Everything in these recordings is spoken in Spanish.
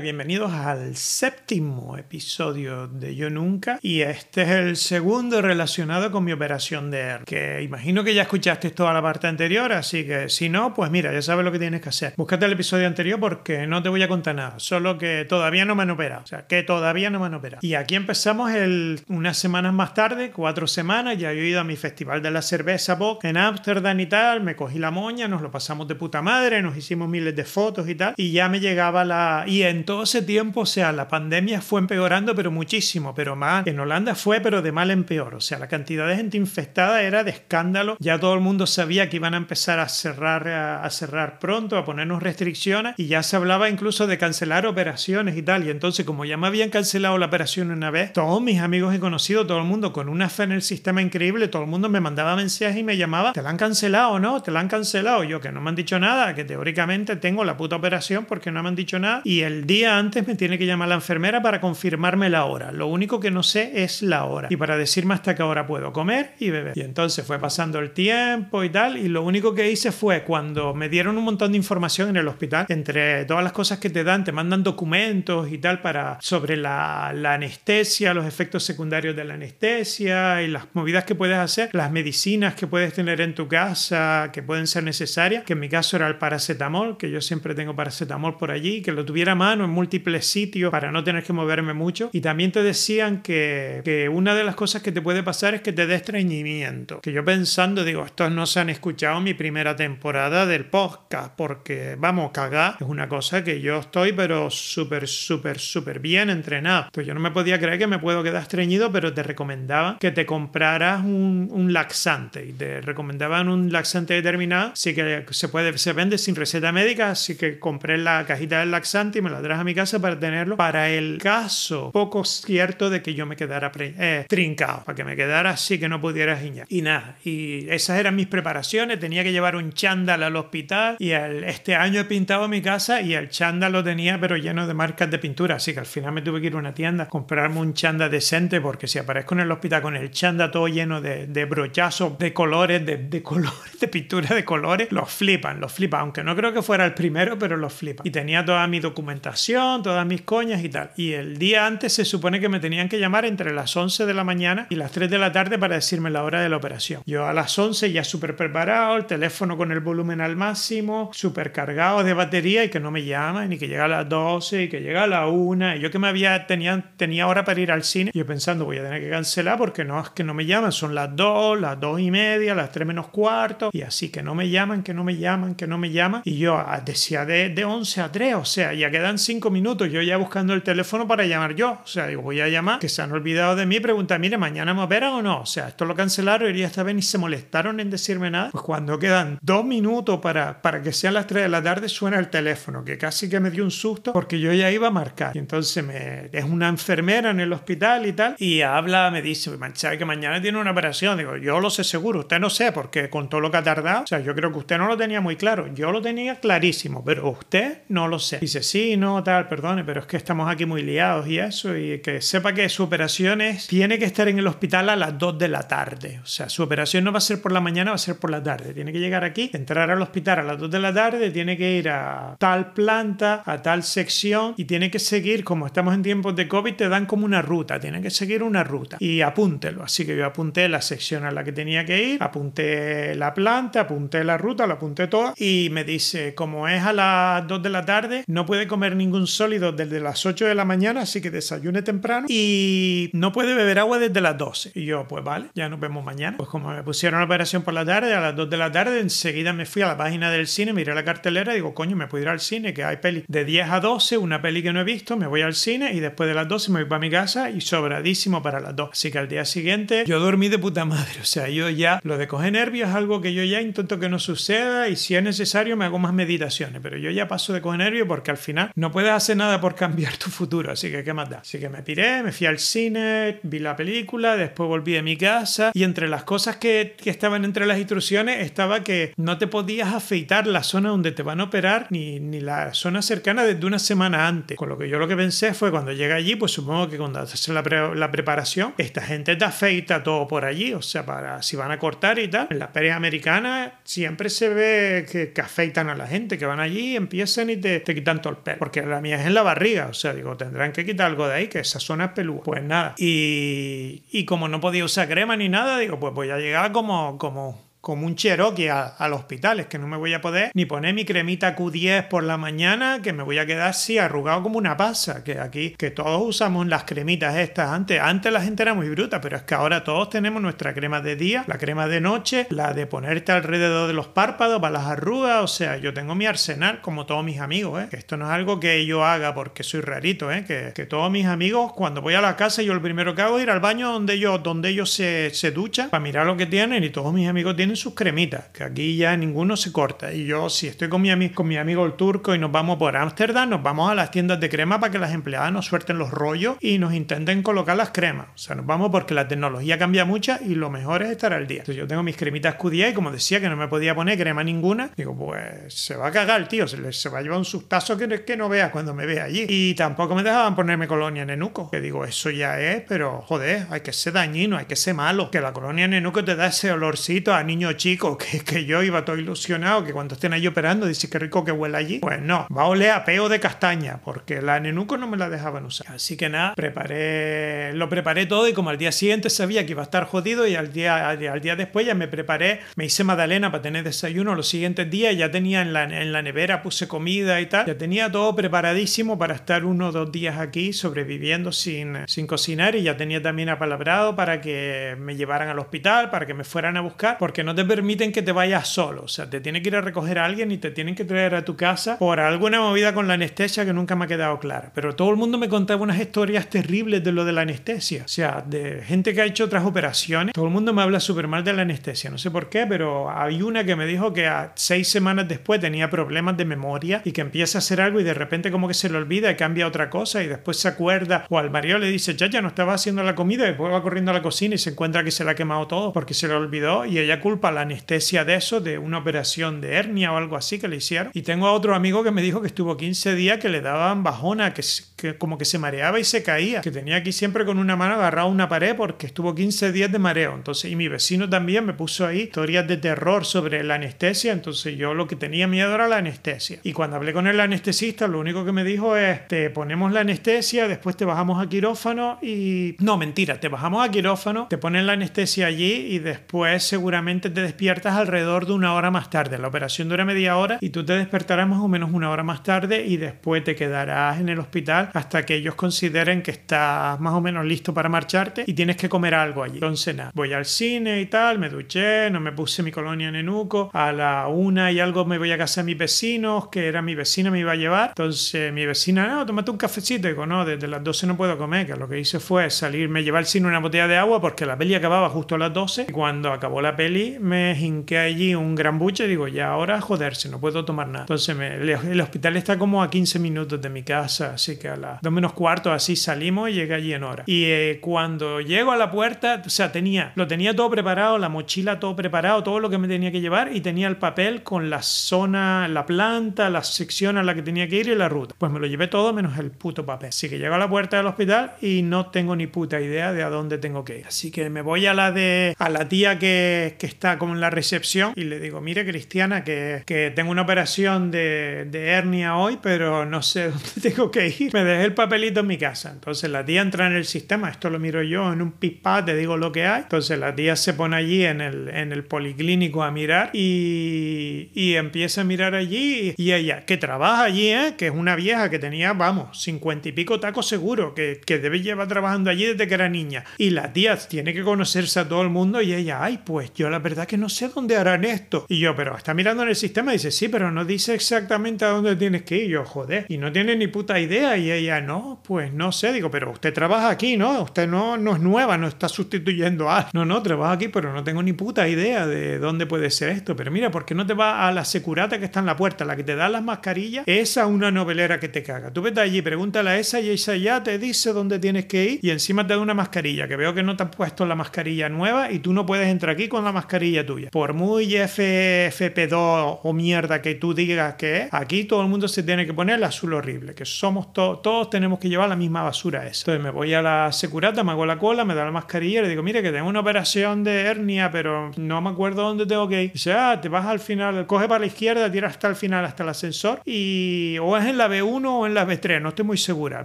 Bienvenidos al séptimo episodio de Yo Nunca y este es el segundo relacionado con mi operación de R, que imagino que ya escuchaste toda la parte anterior, así que si no, pues mira, ya sabes lo que tienes que hacer. Búscate el episodio anterior porque no te voy a contar nada, solo que todavía no me han operado, o sea, que todavía no me han operado. Y aquí empezamos el, unas semanas más tarde, cuatro semanas, ya he ido a mi festival de la cerveza Bock en Ámsterdam y tal, me cogí la moña, nos lo pasamos de puta madre, nos hicimos miles de fotos y tal, y ya me llegaba la... Y en todo ese tiempo, o sea, la pandemia fue empeorando, pero muchísimo, pero más. En Holanda fue, pero de mal en peor. O sea, la cantidad de gente infectada era de escándalo. Ya todo el mundo sabía que iban a empezar a cerrar, a, cerrar pronto, a ponernos restricciones, y ya se hablaba incluso de cancelar operaciones y tal. Y entonces, como ya me habían cancelado la operación una vez, todos mis amigos y conocidos, todo el mundo con una fe en el sistema increíble, todo el mundo me mandaba mensajes y me llamaba, ¿te la han cancelado o no? ¿Te la han cancelado? Yo que no me han dicho nada, que teóricamente tengo la puta operación porque no me han dicho nada. Y el día antes me tiene que llamar la enfermera para confirmarme la hora. Lo único que no sé es la hora y para decirme hasta qué hora puedo comer y beber. Y entonces fue pasando el tiempo y tal y lo único que hice fue cuando me dieron un montón de información en el hospital, entre todas las cosas que te dan, te mandan documentos y tal para sobre la, la anestesia, los efectos secundarios de la anestesia y las movidas que puedes hacer, las medicinas que puedes tener en tu casa que pueden ser necesarias, que en mi caso era el paracetamol, que yo siempre tengo paracetamol por allí, que lo tuviera a mano en múltiples sitios para no tener que moverme mucho. Y también te decían que, que una de las cosas que te puede pasar es que te dé estreñimiento. Que yo pensando, digo, estos no se han escuchado mi primera temporada del podcast, porque vamos, cagar es una cosa que yo estoy, pero súper, súper, súper bien entrenado. Pues yo no me podía creer que me puedo quedar estreñido, pero te recomendaba que te compraras un, un laxante y te recomendaban un laxante determinado. Así que se puede, se vende sin receta médica, así que compré la cajita del laxante y me la traje a mi casa para tenerlo para el caso poco cierto de que yo me quedara eh, trincado, para que me quedara así que no pudiera giñar. Y nada, y esas eran mis preparaciones, tenía que llevar un chándal al hospital y este año he pintado mi casa y el chándal lo tenía pero lleno de marcas de pintura, así que al final me tuve que ir a una tienda comprarme un chándal decente porque si aparezco en el hospital con el chándal todo lleno de, de brochazos, de colores, de, de colores, de pintura de colores, los flipan, los flipan, aunque no creo que fuera el primero, pero los flipan. Y tenía toda mi documentación, todas mis coñas y tal. Y el día antes se supone que me tenían que llamar entre las 11 de la mañana y las 3 de la tarde para decirme la hora de la operación. Yo a las 11 ya súper preparado, el teléfono con el volumen al máximo, súper cargado de batería y que no me llaman, y que llega a las 12 y que llega a la 1. Y yo que me había, tenía, tenía hora para ir al cine, yo pensando voy a tener que cancelar porque no es que no me llaman, son las 2, las 2 y media, las 3 menos cuarto, y así que no me llaman, que no me llaman, que no me llaman. Y yo ah, decía de, de 11 a 3, o sea, ya quedan 5 minutos, yo ya buscando el teléfono para llamar yo. O sea, digo, voy a llamar, que se han olvidado de mí, pregunta, mire, mañana me operan o no. O sea, esto lo cancelaron y esta vez ni se molestaron en decirme nada. Pues cuando quedan dos minutos para, para que sean las 3 de la tarde, suena el teléfono, que casi que me dio un susto porque yo ya iba a marcar. Y entonces me, es una enfermera en el hospital y tal, y habla, me dice, mancha, que mañana tiene una operación. Digo, yo lo sé seguro, usted no sé, porque con todo lo que ha tardado, o sea, yo creo que usted no lo tenía muy claro. Yo lo tenía clarísimo, pero usted no lo sé. Dice, sí, no, tal, perdone, pero es que estamos aquí muy liados y eso, y que sepa que su operación es, tiene que estar en el hospital a las 2 de la tarde. O sea, su operación no va a ser por la mañana, va a ser por la tarde. Tiene que llegar aquí, entrar al hospital a las 2 de la tarde, tiene que ir a tal planta, a tal sección y tiene que seguir, como estamos en tiempos de COVID, te dan como una ruta, tiene que seguir una ruta y apúntelo. Así que yo apunté la sección a la que tenía que ir, apunté la planta, apunté la ruta, la apunté toda y me dice, como es a las 2 de la tarde, no puede comer ningún sólido desde las 8 de la mañana, así que desayune temprano y no puede beber agua desde las 12. Y yo, pues vale, ya nos vemos mañana. Pues como me pusieron la operación por la tarde, a las 2 de la tarde, enseguida me fui a la página del cine, miré la cartelera digo, coño, me puedo ir al cine, que hay peli de 10 a 12, una peli que no he visto, me voy al cine y después de las 12 me voy para mi casa y sobradísimo para las 2. Así que al día siguiente yo dormí de puta madre, o sea, yo ya lo de coger nervios es algo que yo ya intento que no suceda y si es necesario me hago más meditaciones, pero yo ya paso de coger nervios porque al final no puedes hacer nada por cambiar tu futuro, así que qué más da. Así que me piré, me fui al cine, vi la película, después volví a mi casa y entre las cosas que, que estaban entre las instrucciones estaba que no te podías afeitar la zona donde te van a operar ni, ni la zona cercana desde una semana antes. Con lo que yo lo que pensé fue cuando llega allí, pues supongo que cuando haces la, pre la preparación, esta gente te afeita todo por allí, o sea, para si van a cortar y tal. En las ferias americanas siempre se ve que, que afeitan a la gente, que van allí, empiezan y te, te quitan todo el pelo. Porque la mía es en la barriga, o sea, digo, tendrán que quitar algo de ahí, que esa zona es pelúa. Pues nada, y, y como no podía usar crema ni nada, digo, pues voy a llegar como, como como un Cherokee al hospital, es que no me voy a poder ni poner mi cremita Q10 por la mañana, que me voy a quedar así arrugado como una pasa, que aquí, que todos usamos las cremitas estas antes, antes la gente era muy bruta, pero es que ahora todos tenemos nuestra crema de día, la crema de noche, la de ponerte alrededor de los párpados para las arrugas, o sea, yo tengo mi arsenal como todos mis amigos, ¿eh? que esto no es algo que yo haga porque soy rarito, ¿eh? que, que todos mis amigos cuando voy a la casa yo lo primero que hago es ir al baño donde ellos, donde ellos se, se duchan para mirar lo que tienen y todos mis amigos tienen sus cremitas, que aquí ya ninguno se corta. Y yo, si estoy con mi, con mi amigo el turco y nos vamos por Ámsterdam, nos vamos a las tiendas de crema para que las empleadas nos suelten los rollos y nos intenten colocar las cremas. O sea, nos vamos porque la tecnología cambia mucho y lo mejor es estar al día. Entonces yo tengo mis cremitas QDA y como decía que no me podía poner crema ninguna, digo, pues se va a cagar, tío, se, se va a llevar un sustazo que, que no vea cuando me vea allí. Y tampoco me dejaban ponerme colonia nenuco, que digo, eso ya es, pero joder, hay que ser dañino, hay que ser malo, que la colonia nenuco te da ese olorcito a niño chico que, que yo iba todo ilusionado, que cuando estén ahí operando, dice que rico que huele allí. Pues no, va a oler a peo de castaña, porque la nenuco no me la dejaban usar. Así que nada, preparé, lo preparé todo y como al día siguiente sabía que iba a estar jodido y al día, al, día después ya me preparé, me hice magdalena para tener desayuno los siguientes días, ya tenía en la, en la nevera, puse comida y tal, ya tenía todo preparadísimo para estar uno o dos días aquí sobreviviendo sin, sin cocinar y ya tenía también apalabrado para que me llevaran al hospital, para que me fueran a buscar, porque no te permiten que te vayas solo, o sea, te tiene que ir a recoger a alguien y te tienen que traer a tu casa por alguna movida con la anestesia que nunca me ha quedado clara. Pero todo el mundo me contaba unas historias terribles de lo de la anestesia, o sea, de gente que ha hecho otras operaciones. Todo el mundo me habla súper mal de la anestesia, no sé por qué, pero hay una que me dijo que a seis semanas después tenía problemas de memoria y que empieza a hacer algo y de repente como que se le olvida y cambia otra cosa y después se acuerda o al marido le dice, ya, ya no estaba haciendo la comida y después va corriendo a la cocina y se encuentra que se la ha quemado todo porque se le olvidó y ella culpa la anestesia de eso, de una operación de hernia o algo así que le hicieron. Y tengo a otro amigo que me dijo que estuvo 15 días que le daban bajona, que, que como que se mareaba y se caía, que tenía aquí siempre con una mano agarrado a una pared porque estuvo 15 días de mareo. Entonces, y mi vecino también me puso ahí historias de terror sobre la anestesia, entonces yo lo que tenía miedo era la anestesia. Y cuando hablé con el anestesista, lo único que me dijo es, te ponemos la anestesia, después te bajamos a quirófano y... No, mentira, te bajamos a quirófano, te ponen la anestesia allí y después seguramente te despiertas alrededor de una hora más tarde. La operación dura media hora y tú te despertarás más o menos una hora más tarde y después te quedarás en el hospital hasta que ellos consideren que estás más o menos listo para marcharte y tienes que comer algo allí. Entonces nada, voy al cine y tal, me duché, no me puse mi colonia en Enuco, a la una y algo me voy a casa de mis vecinos, que era mi vecina me iba a llevar, entonces mi vecina, no, tómate un cafecito, y digo, no, desde las 12 no puedo comer, que lo que hice fue salirme, llevar al cine una botella de agua porque la peli acababa justo a las 12 y cuando acabó la peli me hinqué allí un gran buche digo, ya ahora joderse, no puedo tomar nada. Entonces me, el hospital está como a 15 minutos de mi casa, así que a las 2 menos cuarto así salimos y llegué allí en hora. Y eh, cuando llego a la puerta, o sea, tenía, lo tenía todo preparado, la mochila todo preparado, todo lo que me tenía que llevar y tenía el papel con la zona, la planta, la sección a la que tenía que ir y la ruta. Pues me lo llevé todo menos el puto papel. Así que llego a la puerta del hospital y no tengo ni puta idea de a dónde tengo que ir. Así que me voy a la de a la tía que, que está como en la recepción y le digo, mire Cristiana, que, que tengo una operación de, de, hernia hoy, pero no sé dónde tengo que ir. Me dejé el papelito en mi casa. Entonces la tía entra en el sistema, esto lo miro yo en un pispá, te digo lo que hay. Entonces la tía se pone allí en el, en el policlínico a mirar y, y empieza a mirar allí y ella, que trabaja allí, ¿eh? que es una vieja que tenía, vamos, cincuenta y pico tacos seguro, que, que debe llevar trabajando allí desde que era niña. Y la tía tiene que conocerse a todo el mundo y ella, ay, pues yo la verdad que no sé dónde harán esto. Y yo, pero está mirando en el sistema y dice, sí, pero no dice exactamente a dónde tienes que ir. yo, joder, y no tiene ni puta idea. Y ella, no, pues no sé. Digo, pero usted trabaja aquí, ¿no? Usted no, no es nueva, no está sustituyendo a... No, no, trabaja aquí, pero no tengo ni puta idea de dónde puede ser esto. Pero mira, ¿por qué no te vas a la securata que está en la puerta, la que te da las mascarillas? Esa una novelera que te caga. Tú vete allí, pregúntale a esa y esa ya te dice dónde tienes que ir y encima te da una mascarilla, que veo que no te has puesto la mascarilla nueva y tú no puedes entrar aquí con la mascarilla tuya. Por muy FFP2 o mierda que tú digas que es, aquí todo el mundo se tiene que poner el azul horrible, que somos todos, todos tenemos que llevar la misma basura esa. Entonces me voy a la securata, me hago la cola, me da la mascarilla y le digo, mire que tengo una operación de hernia, pero no me acuerdo dónde tengo que ir. Dice, ah, te vas al final, coge para la izquierda, tira hasta el final, hasta el ascensor y o es en la B1 o en la B3, no estoy muy segura,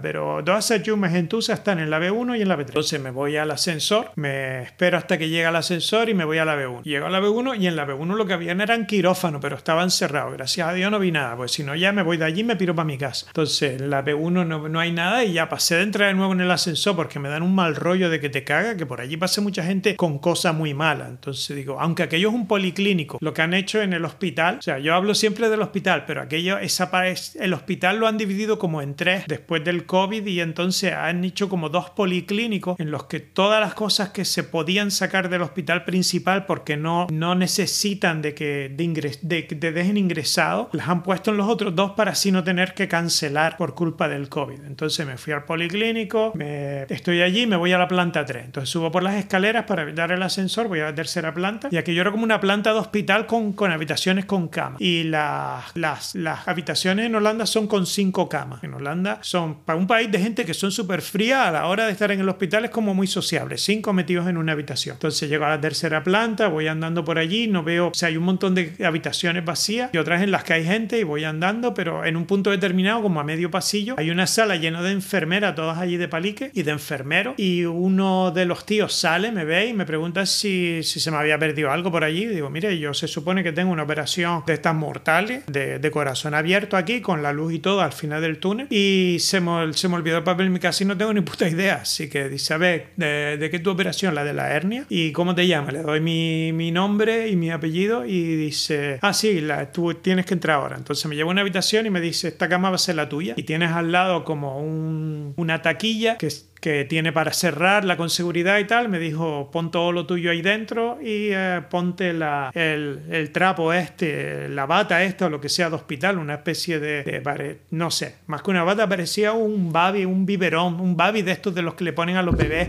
pero todas esas yumes entusas están en la B1 y en la B3. Entonces me voy al ascensor, me espero hasta que llegue al ascensor y me voy a la B1. Llego a la B1 y en la B1 lo que habían eran quirófano, pero estaban cerrados. Gracias a Dios no vi nada, pues si no ya me voy de allí y me piro para mi casa. Entonces en la B1 no, no hay nada y ya pasé de entrar de nuevo en el ascensor porque me dan un mal rollo de que te caga, que por allí pasa mucha gente con cosas muy malas. Entonces digo, aunque aquello es un policlínico, lo que han hecho en el hospital, o sea, yo hablo siempre del hospital, pero aquello, esa, el hospital lo han dividido como en tres después del COVID y entonces han hecho como dos policlínicos en los que todas las cosas que se podían sacar del hospital principal porque no, no necesitan de que de, ingres, de, te dejen ingresado, las han puesto en los otros dos para así no tener que cancelar por culpa del COVID. Entonces me fui al policlínico, me, estoy allí, me voy a la planta 3. Entonces subo por las escaleras para evitar el ascensor, voy a la tercera planta y aquello era como una planta de hospital con, con habitaciones con cama. Y las, las, las habitaciones en Holanda son con cinco camas. En Holanda son, para un país de gente que son súper fría, a la hora de estar en el hospital es como muy sociable, cinco metidos en una habitación. Entonces llego a la tercera planta, voy andando por allí, no veo, o sea, hay un montón de habitaciones vacías y otras en las que hay gente y voy andando, pero en un punto determinado, como a medio pasillo, hay una sala llena de enfermeras, todas allí de palique y de enfermeros, y uno de los tíos sale, me ve y me pregunta si, si se me había perdido algo por allí. digo, mire, yo se supone que tengo una operación de estas mortales, de, de corazón abierto aquí, con la luz y todo al final del túnel, y se me, se me olvidó el papel y no tengo ni puta idea. Así que dice, a ver, ¿de, de qué tu operación? La de la hernia. ¿Y cómo te llamas? Le doy mi, mi nombre y mi apellido y dice, ah, sí, la, tú tienes que entrar ahora. Entonces me lleva a una habitación y me dice, esta cama va a ser la tuya. Y tienes al lado como un, una taquilla que que tiene para cerrarla con seguridad y tal, me dijo, pon todo lo tuyo ahí dentro y eh, ponte la, el, el, trapo este, la bata esta o lo que sea de hospital, una especie de, de, no sé, más que una bata parecía un babi, un biberón, un babi de estos de los que le ponen a los bebés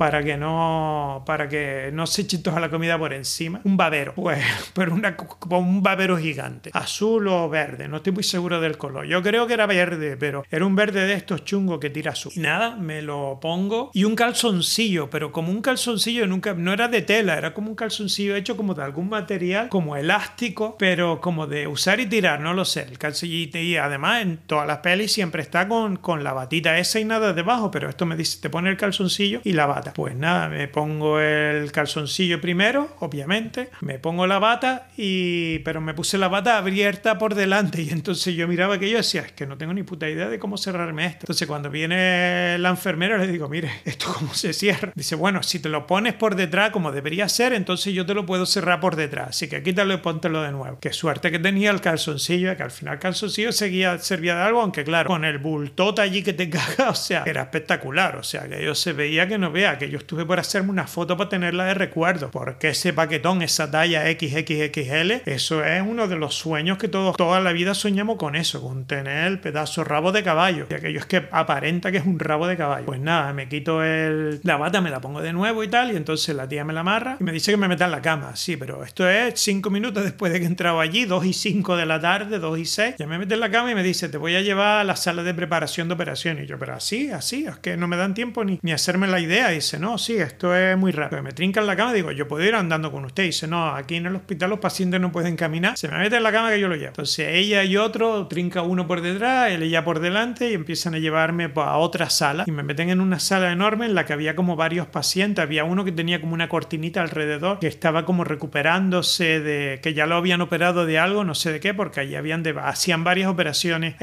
para que no para que no se eche toda la comida por encima. Un babero, pues, pero una, un babero gigante, azul o verde, no estoy muy seguro del color. Yo creo que era verde, pero era un verde de estos chungos que tira azul. Y nada, me lo pongo y un calzoncillo, pero como un calzoncillo nunca no era de tela, era como un calzoncillo hecho como de algún material, como elástico, pero como de usar y tirar, no lo sé. El calzoncillo y además en todas las pelis siempre está con, con la batita esa y nada debajo, pero esto me dice, te pone el calzoncillo y la bata. Pues nada, me pongo el calzoncillo primero, obviamente, me pongo la bata y pero me puse la bata abierta por delante y entonces yo miraba que yo decía, es que no tengo ni puta idea de cómo cerrarme esto. Entonces cuando viene la enfermera le digo, mire, esto cómo se cierra. Dice, bueno, si te lo pones por detrás como debería ser, entonces yo te lo puedo cerrar por detrás. Así que quítalo y póntelo de nuevo. Qué suerte que tenía el calzoncillo, que al final el calzoncillo seguía, servía de algo, aunque claro, con el bultote allí que te caga, o sea, era espectacular. O sea, que yo se veía que no vea que yo estuve por hacerme una foto para tenerla de recuerdo, porque ese paquetón, esa talla XXXL, eso es uno de los sueños que todos, toda la vida soñamos con eso, con tener el pedazo rabo de caballo. Y aquello es que aparenta que es un rabo de caballo. Pues nada, me quito el, la bata, me la pongo de nuevo y tal, y entonces la tía me la amarra y me dice que me meta en la cama. Sí, pero esto es cinco minutos después de que he entrado allí, dos y cinco de la tarde, dos y seis. Ya me mete en la cama y me dice, te voy a llevar a la sala de preparación de operación. Y yo, pero así, así, es que no me dan tiempo ni, ni hacerme la idea. Dice, no, sí, esto es muy rápido. Me trinca en la cama, digo, yo puedo ir andando con usted. Y dice, no, aquí en el hospital los pacientes no pueden caminar. Se me mete en la cama que yo lo llevo. Entonces ella y otro, trinca uno por detrás, él ella por delante y empiezan a llevarme a otra sala. Y me meten en una sala enorme en la que había como varios pacientes. Había uno que tenía como una cortinita alrededor que estaba como recuperándose de que ya lo habían operado de algo, no sé de qué, porque allí habían hacían varias operaciones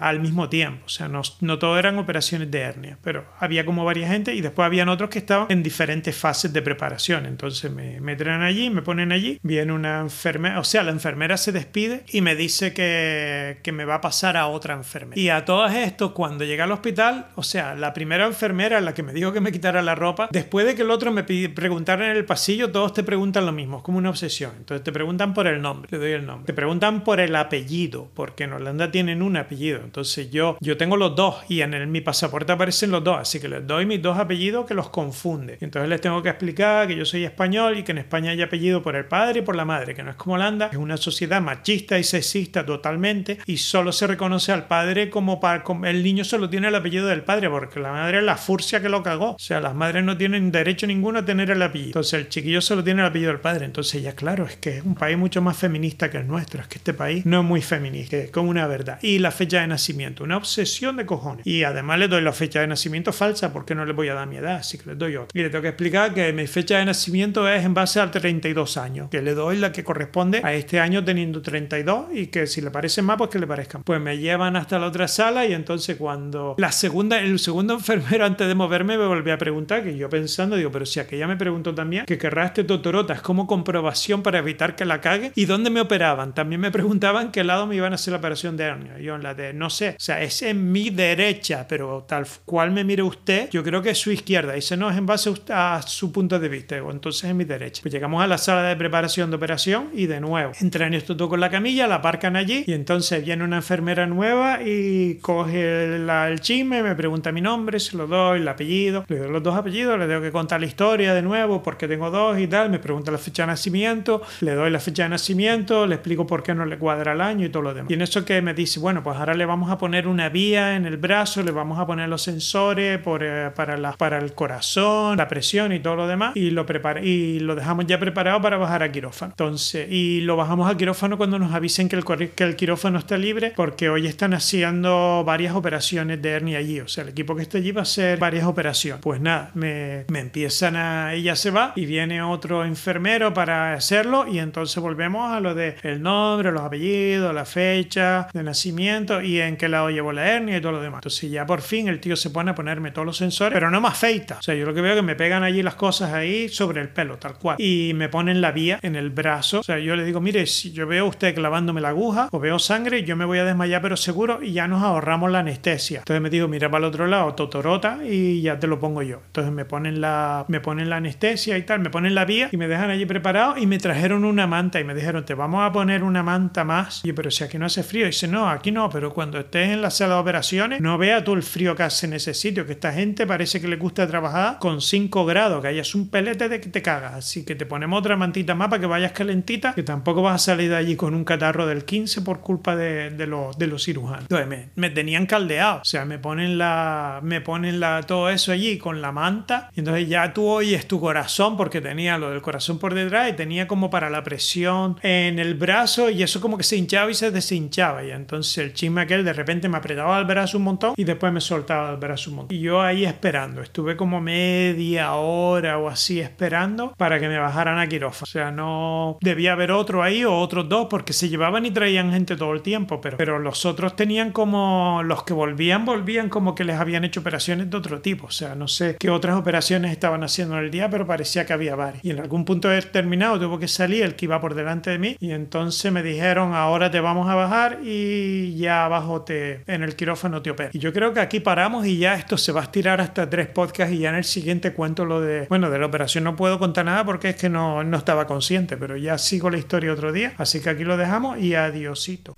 al mismo tiempo. O sea, no, no todo eran operaciones de hernia, pero había como varias gente y después habían otros que estaban en diferentes fases de preparación. Entonces me, me traen allí, me ponen allí, viene una enfermera, o sea, la enfermera se despide y me dice que, que me va a pasar a otra enfermera. Y a todas esto, cuando llegué al hospital, o sea, la primera enfermera, la que me dijo que me quitara la ropa, después de que el otro me preguntara en el pasillo, todos te preguntan lo mismo, es como una obsesión. Entonces te preguntan por el nombre, le doy el nombre. Te preguntan por el apellido, porque en Holanda tienen un apellido. Entonces yo, yo tengo los dos y en el, mi pasaporte aparecen los dos, así que les doy mis dos apellidos que los los confunde. Entonces les tengo que explicar que yo soy español y que en España hay apellido por el padre y por la madre, que no es como Holanda, es una sociedad machista y sexista totalmente y solo se reconoce al padre como para el niño solo tiene el apellido del padre porque la madre es la furcia que lo cagó. O sea, las madres no tienen derecho ninguno a tener el apellido. Entonces el chiquillo solo tiene el apellido del padre. Entonces ya claro, es que es un país mucho más feminista que el nuestro. Es que este país no es muy feminista, es como una verdad. Y la fecha de nacimiento, una obsesión de cojones. Y además le doy la fecha de nacimiento falsa porque no le voy a dar mi edad, que le doy otra. Y le tengo que explicar que mi fecha de nacimiento es en base a 32 años, que le doy la que corresponde a este año teniendo 32 y que si le parece más, pues que le parezcan. Pues me llevan hasta la otra sala y entonces cuando la segunda, el segundo enfermero antes de moverme me volvió a preguntar, que yo pensando, digo, pero si aquella me preguntó también que querrá este totorota, es como comprobación para evitar que la cague. ¿Y dónde me operaban? También me preguntaban qué lado me iban a hacer la operación de hernia. Yo en la de, no sé, o sea, es en mi derecha, pero tal cual me mire usted, yo creo que es su izquierda. Dice, no, es en base a su punto de vista. Digo, entonces es mi derecha. Pues llegamos a la sala de preparación de operación y de nuevo, entran esto todo con la camilla, la aparcan allí y entonces viene una enfermera nueva y coge el chisme, me pregunta mi nombre, se lo doy, el apellido, le doy los dos apellidos, le tengo que contar la historia de nuevo porque tengo dos y tal, me pregunta la fecha de nacimiento, le doy la fecha de nacimiento, le explico por qué no le cuadra el año y todo lo demás. Y en eso que me dice, bueno, pues ahora le vamos a poner una vía en el brazo, le vamos a poner los sensores por, eh, para, la, para el corazón, la presión y todo lo demás y lo, prepara, y lo dejamos ya preparado para bajar a quirófano. Entonces, y lo bajamos a quirófano cuando nos avisen que el, que el quirófano está libre porque hoy están haciendo varias operaciones de hernia allí. O sea, el equipo que está allí va a hacer varias operaciones. Pues nada, me, me empiezan a... Ella se va y viene otro enfermero para hacerlo y entonces volvemos a lo de el nombre, los apellidos, la fecha de nacimiento y en qué lado llevo la hernia y todo lo demás. Entonces ya por fin el tío se pone a ponerme todos los sensores, pero no me afeita. Sea, yo lo que veo es que me pegan allí las cosas ahí sobre el pelo, tal cual. Y me ponen la vía en el brazo. O sea, yo le digo, mire, si yo veo usted clavándome la aguja o veo sangre, yo me voy a desmayar, pero seguro, y ya nos ahorramos la anestesia. Entonces me digo, mira para el otro lado, totorota, y ya te lo pongo yo. Entonces me ponen la, me ponen la anestesia y tal, me ponen la vía y me dejan allí preparado y me trajeron una manta y me dijeron, te vamos a poner una manta más. Y yo, pero si aquí no hace frío. Y dice, no, aquí no, pero cuando estés en la sala de operaciones, no vea tú el frío que hace en ese sitio, que esta gente parece que le gusta trabajar con 5 grados, que hayas un pelete de que te cagas. Así que te ponemos otra mantita más para que vayas calentita, que tampoco vas a salir de allí con un catarro del 15 por culpa de, de, los, de los cirujanos. Entonces me, me, tenían caldeado, o sea, me ponen la, me ponen la, todo eso allí con la manta, y entonces ya tú oyes tu corazón, porque tenía lo del corazón por detrás y tenía como para la presión en el brazo, y eso como que se hinchaba y se deshinchaba, y entonces el chisme aquel de repente me apretaba el brazo un montón y después me soltaba el brazo un montón. Y yo ahí esperando, estuve como media hora o así esperando para que me bajaran a quirófano. O sea, no debía haber otro ahí o otros dos porque se llevaban y traían gente todo el tiempo, pero, pero los otros tenían como, los que volvían, volvían como que les habían hecho operaciones de otro tipo. O sea, no sé qué otras operaciones estaban haciendo en el día, pero parecía que había varias. Y en algún punto de terminado tuvo que salir el que iba por delante de mí y entonces me dijeron, ahora te vamos a bajar y ya abajo te, en el quirófano te opera. Y yo creo que aquí paramos y ya esto se va a estirar hasta tres podcasts y ya en el siguiente cuento lo de, bueno, de la operación no puedo contar nada porque es que no, no estaba consciente, pero ya sigo la historia otro día. Así que aquí lo dejamos y adiosito.